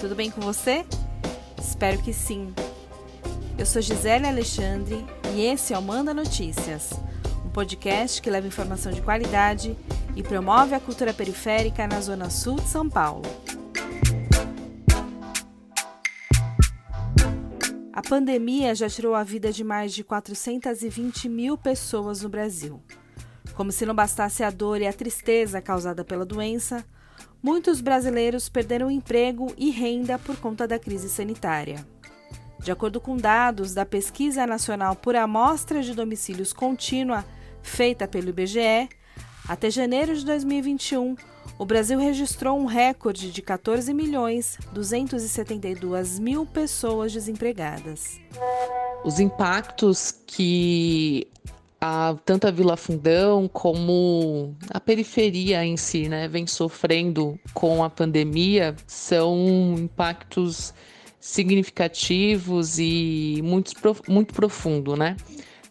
tudo bem com você? Espero que sim. Eu sou Gisele Alexandre e esse é o Manda Notícias, um podcast que leva informação de qualidade e promove a cultura periférica na Zona Sul de São Paulo. A pandemia já tirou a vida de mais de 420 mil pessoas no Brasil. Como se não bastasse a dor e a tristeza causada pela doença, muitos brasileiros perderam emprego e renda por conta da crise sanitária. De acordo com dados da Pesquisa Nacional por Amostra de Domicílios Contínua, feita pelo IBGE, até janeiro de 2021, o Brasil registrou um recorde de 14 milhões 272 mil pessoas desempregadas. Os impactos que a, tanto a Vila Fundão como a periferia em si, né, vem sofrendo com a pandemia são impactos significativos e muito, muito profundo, né?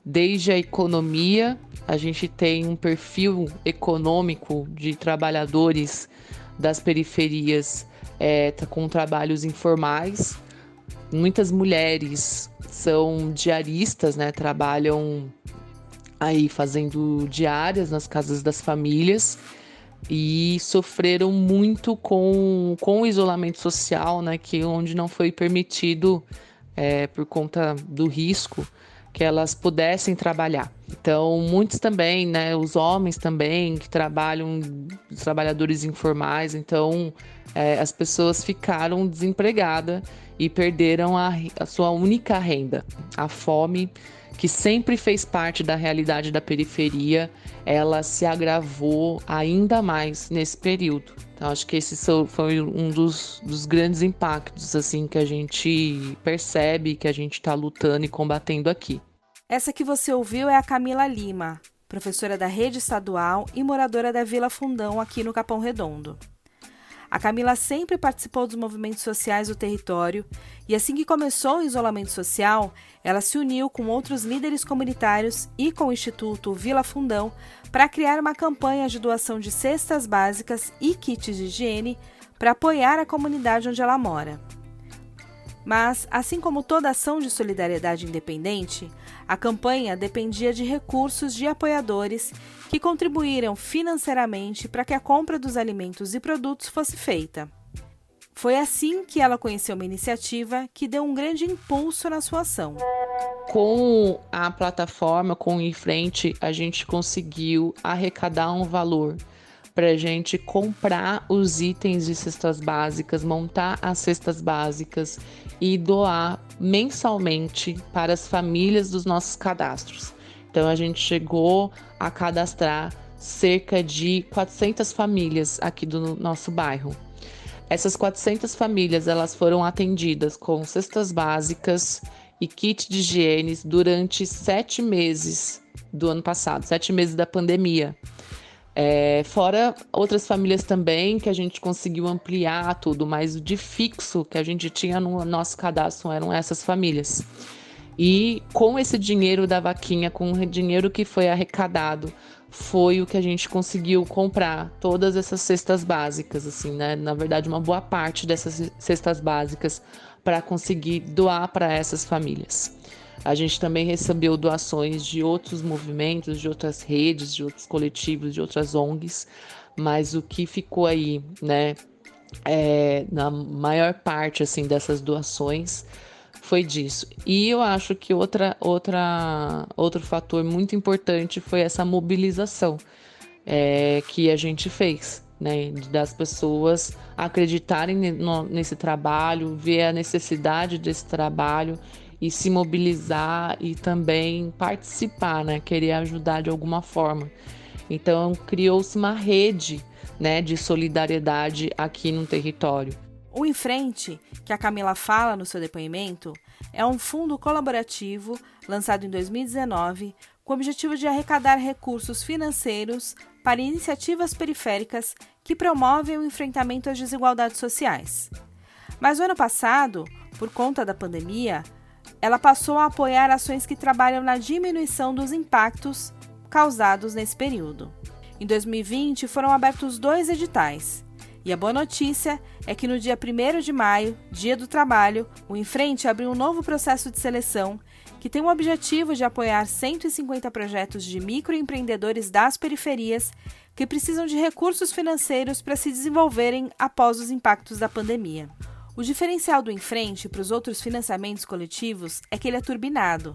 Desde a economia a gente tem um perfil econômico de trabalhadores das periferias é, tá com trabalhos informais. Muitas mulheres são diaristas, né? Trabalham aí fazendo diárias nas casas das famílias e sofreram muito com, com o isolamento social, né? Que onde não foi permitido é, por conta do risco que elas pudessem trabalhar. Então, muitos também, né, os homens também que trabalham, os trabalhadores informais, então é, as pessoas ficaram desempregadas e perderam a, a sua única renda. A fome, que sempre fez parte da realidade da periferia, ela se agravou ainda mais nesse período. Então, acho que esse foi um dos, dos grandes impactos assim que a gente percebe que a gente está lutando e combatendo aqui. Essa que você ouviu é a Camila Lima, professora da rede estadual e moradora da Vila Fundão aqui no Capão Redondo. A Camila sempre participou dos movimentos sociais do território e, assim que começou o isolamento social, ela se uniu com outros líderes comunitários e com o Instituto Vila Fundão para criar uma campanha de doação de cestas básicas e kits de higiene para apoiar a comunidade onde ela mora. Mas, assim como toda ação de solidariedade independente, a campanha dependia de recursos de apoiadores que contribuíram financeiramente para que a compra dos alimentos e produtos fosse feita. Foi assim que ela conheceu uma iniciativa que deu um grande impulso na sua ação. Com a plataforma, com o Frente, a gente conseguiu arrecadar um valor para gente comprar os itens de cestas básicas, montar as cestas básicas e doar mensalmente para as famílias dos nossos cadastros. Então a gente chegou a cadastrar cerca de 400 famílias aqui do nosso bairro. Essas 400 famílias elas foram atendidas com cestas básicas e kit de higiene durante sete meses do ano passado, sete meses da pandemia. É, fora outras famílias também que a gente conseguiu ampliar tudo, mas o de fixo que a gente tinha no nosso cadastro eram essas famílias. E com esse dinheiro da vaquinha, com o dinheiro que foi arrecadado, foi o que a gente conseguiu comprar todas essas cestas básicas, assim, né? Na verdade, uma boa parte dessas cestas básicas para conseguir doar para essas famílias. A gente também recebeu doações de outros movimentos, de outras redes, de outros coletivos, de outras ONGs, mas o que ficou aí, né, é, na maior parte assim dessas doações foi disso. E eu acho que outra, outra, outro fator muito importante foi essa mobilização é, que a gente fez. Né, das pessoas acreditarem nesse trabalho, ver a necessidade desse trabalho e se mobilizar e também participar, né? Querer ajudar de alguma forma. Então criou-se uma rede, né, de solidariedade aqui no território. O Em Frente, que a Camila fala no seu depoimento, é um fundo colaborativo lançado em 2019 com o objetivo de arrecadar recursos financeiros para iniciativas periféricas que promovem o enfrentamento às desigualdades sociais. Mas no ano passado, por conta da pandemia, ela passou a apoiar ações que trabalham na diminuição dos impactos causados nesse período. Em 2020, foram abertos dois editais, E a boa notícia é que no dia 1 de maio, dia do trabalho, o Enfrente abriu um novo processo de seleção que tem o objetivo de apoiar 150 projetos de microempreendedores das periferias que precisam de recursos financeiros para se desenvolverem após os impactos da pandemia. O diferencial do Enfrente para os outros financiamentos coletivos é que ele é turbinado.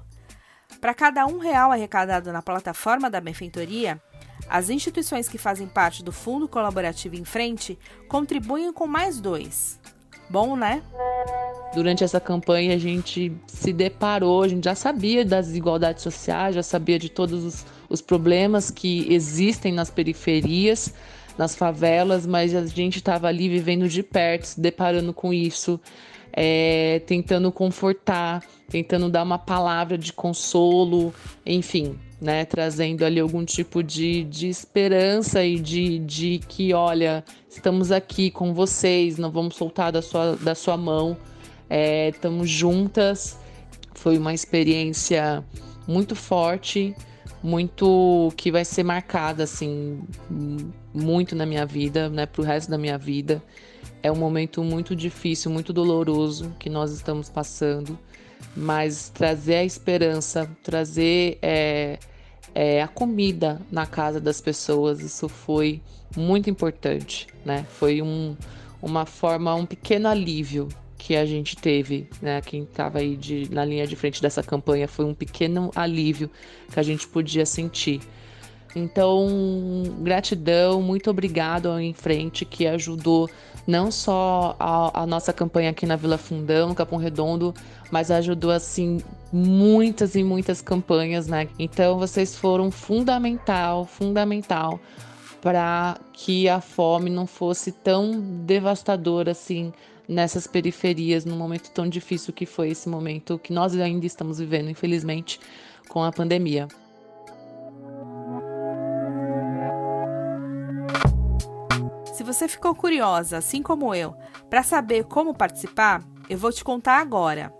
Para cada um real arrecadado na plataforma da benfeitoria, as instituições que fazem parte do Fundo Colaborativo em Frente contribuem com mais dois. Bom, né? Durante essa campanha a gente se deparou, a gente já sabia das desigualdades sociais, já sabia de todos os, os problemas que existem nas periferias, nas favelas, mas a gente estava ali vivendo de perto, se deparando com isso, é, tentando confortar, tentando dar uma palavra de consolo, enfim, né, trazendo ali algum tipo de, de esperança e de, de que, olha, estamos aqui com vocês, não vamos soltar da sua, da sua mão, é, estamos juntas. Foi uma experiência muito forte, muito que vai ser marcada assim muito na minha vida, né, para o resto da minha vida. É um momento muito difícil, muito doloroso que nós estamos passando, mas trazer a esperança, trazer é, é, a comida na casa das pessoas. Isso foi muito importante, né? Foi um, uma forma, um pequeno alívio que a gente teve, né? Quem estava aí de, na linha de frente dessa campanha foi um pequeno alívio que a gente podia sentir. Então, gratidão, muito obrigado ao Em Frente que ajudou não só a, a, nossa campanha aqui na Vila Fundão, no Capão Redondo, mas ajudou assim muitas e muitas campanhas, né? Então vocês foram fundamental, fundamental para que a fome não fosse tão devastadora assim nessas periferias num momento tão difícil que foi esse momento que nós ainda estamos vivendo, infelizmente, com a pandemia. Se você ficou curiosa, assim como eu, para saber como participar, eu vou te contar agora.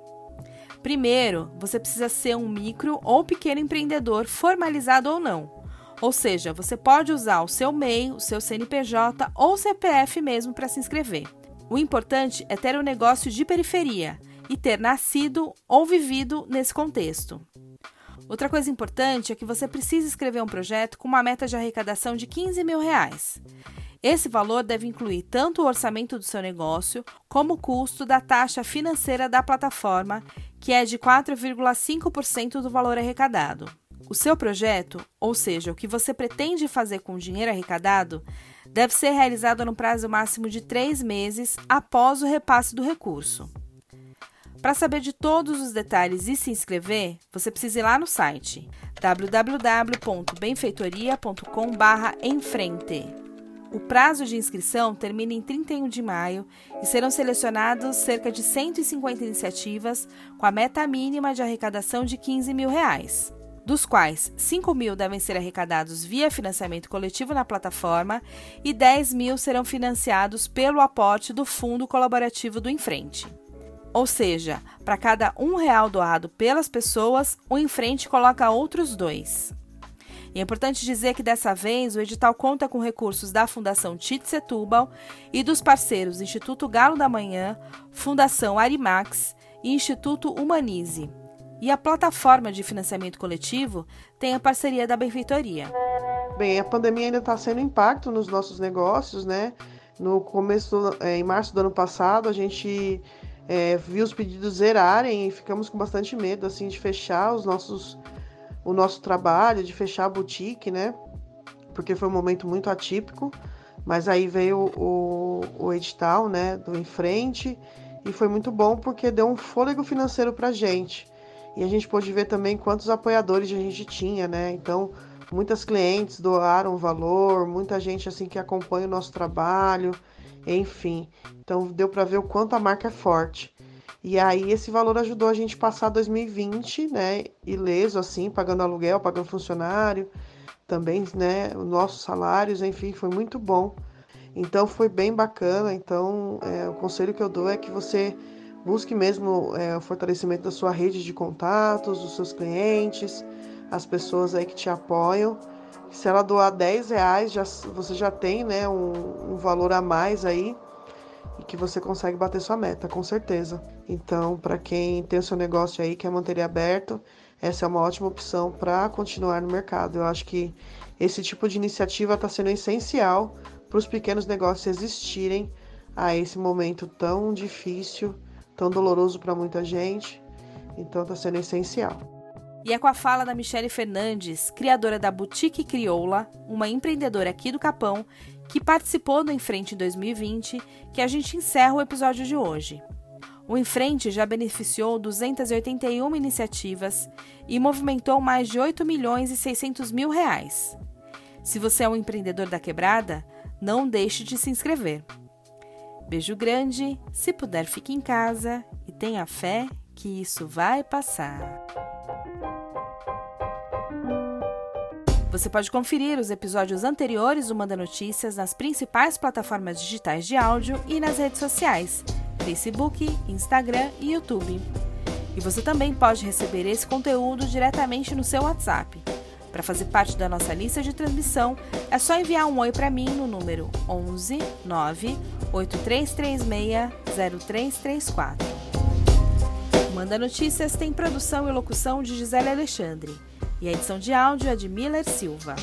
Primeiro, você precisa ser um micro ou pequeno empreendedor, formalizado ou não. Ou seja, você pode usar o seu MEI, o seu CNPJ ou CPF mesmo para se inscrever. O importante é ter um negócio de periferia e ter nascido ou vivido nesse contexto. Outra coisa importante é que você precisa escrever um projeto com uma meta de arrecadação de 15 mil reais. Esse valor deve incluir tanto o orçamento do seu negócio como o custo da taxa financeira da plataforma, que é de 4,5% do valor arrecadado. O seu projeto, ou seja, o que você pretende fazer com o dinheiro arrecadado, deve ser realizado no prazo máximo de três meses após o repasse do recurso. Para saber de todos os detalhes e se inscrever, você precisa ir lá no site www.benfeitoria.com/enfrente. O prazo de inscrição termina em 31 de maio e serão selecionados cerca de 150 iniciativas com a meta mínima de arrecadação de 15 mil reais, dos quais 5 mil devem ser arrecadados via financiamento coletivo na plataforma e 10 mil serão financiados pelo aporte do Fundo Colaborativo do Enfrente. Ou seja, para cada um real doado pelas pessoas, o Enfrente coloca outros dois. E é importante dizer que dessa vez o edital conta com recursos da Fundação Tite Setúbal e dos parceiros Instituto Galo da Manhã, Fundação Arimax e Instituto Humanize. E a plataforma de financiamento coletivo tem a parceria da Benfeitoria. Bem, a pandemia ainda está sendo impacto nos nossos negócios, né? No começo, é, em março do ano passado, a gente é, viu os pedidos zerarem e ficamos com bastante medo, assim, de fechar os nossos o nosso trabalho, de fechar a boutique, né? Porque foi um momento muito atípico. Mas aí veio o, o edital, né, do Em Frente, e foi muito bom porque deu um fôlego financeiro pra gente. E a gente pôde ver também quantos apoiadores a gente tinha, né? Então, muitas clientes doaram valor, muita gente assim que acompanha o nosso trabalho, enfim. Então, deu para ver o quanto a marca é forte. E aí esse valor ajudou a gente passar 2020, né, ileso assim, pagando aluguel, pagando funcionário, também, né, os nossos salários, enfim, foi muito bom. Então foi bem bacana. Então é, o conselho que eu dou é que você busque mesmo é, o fortalecimento da sua rede de contatos, dos seus clientes, as pessoas aí que te apoiam. Se ela doar 10 reais, já, você já tem né, um, um valor a mais aí e que você consegue bater sua meta, com certeza. Então, para quem tem o seu negócio aí, quer manter ele aberto, essa é uma ótima opção para continuar no mercado. Eu acho que esse tipo de iniciativa está sendo essencial para os pequenos negócios existirem a esse momento tão difícil, tão doloroso para muita gente. Então, está sendo essencial. E é com a fala da Michele Fernandes, criadora da Boutique Crioula, uma empreendedora aqui do Capão, que participou do Enfrente em 2020, que a gente encerra o episódio de hoje. O Enfrente já beneficiou 281 iniciativas e movimentou mais de 8 milhões e 600 mil reais. Se você é um empreendedor da quebrada, não deixe de se inscrever. Beijo grande, se puder fique em casa e tenha fé que isso vai passar. Você pode conferir os episódios anteriores do Manda Notícias nas principais plataformas digitais de áudio e nas redes sociais: Facebook, Instagram e YouTube. E você também pode receber esse conteúdo diretamente no seu WhatsApp. Para fazer parte da nossa lista de transmissão, é só enviar um oi para mim no número 11 9 8336 0334. Manda Notícias tem produção e locução de Gisele Alexandre e a edição de áudio é de Miller Silva.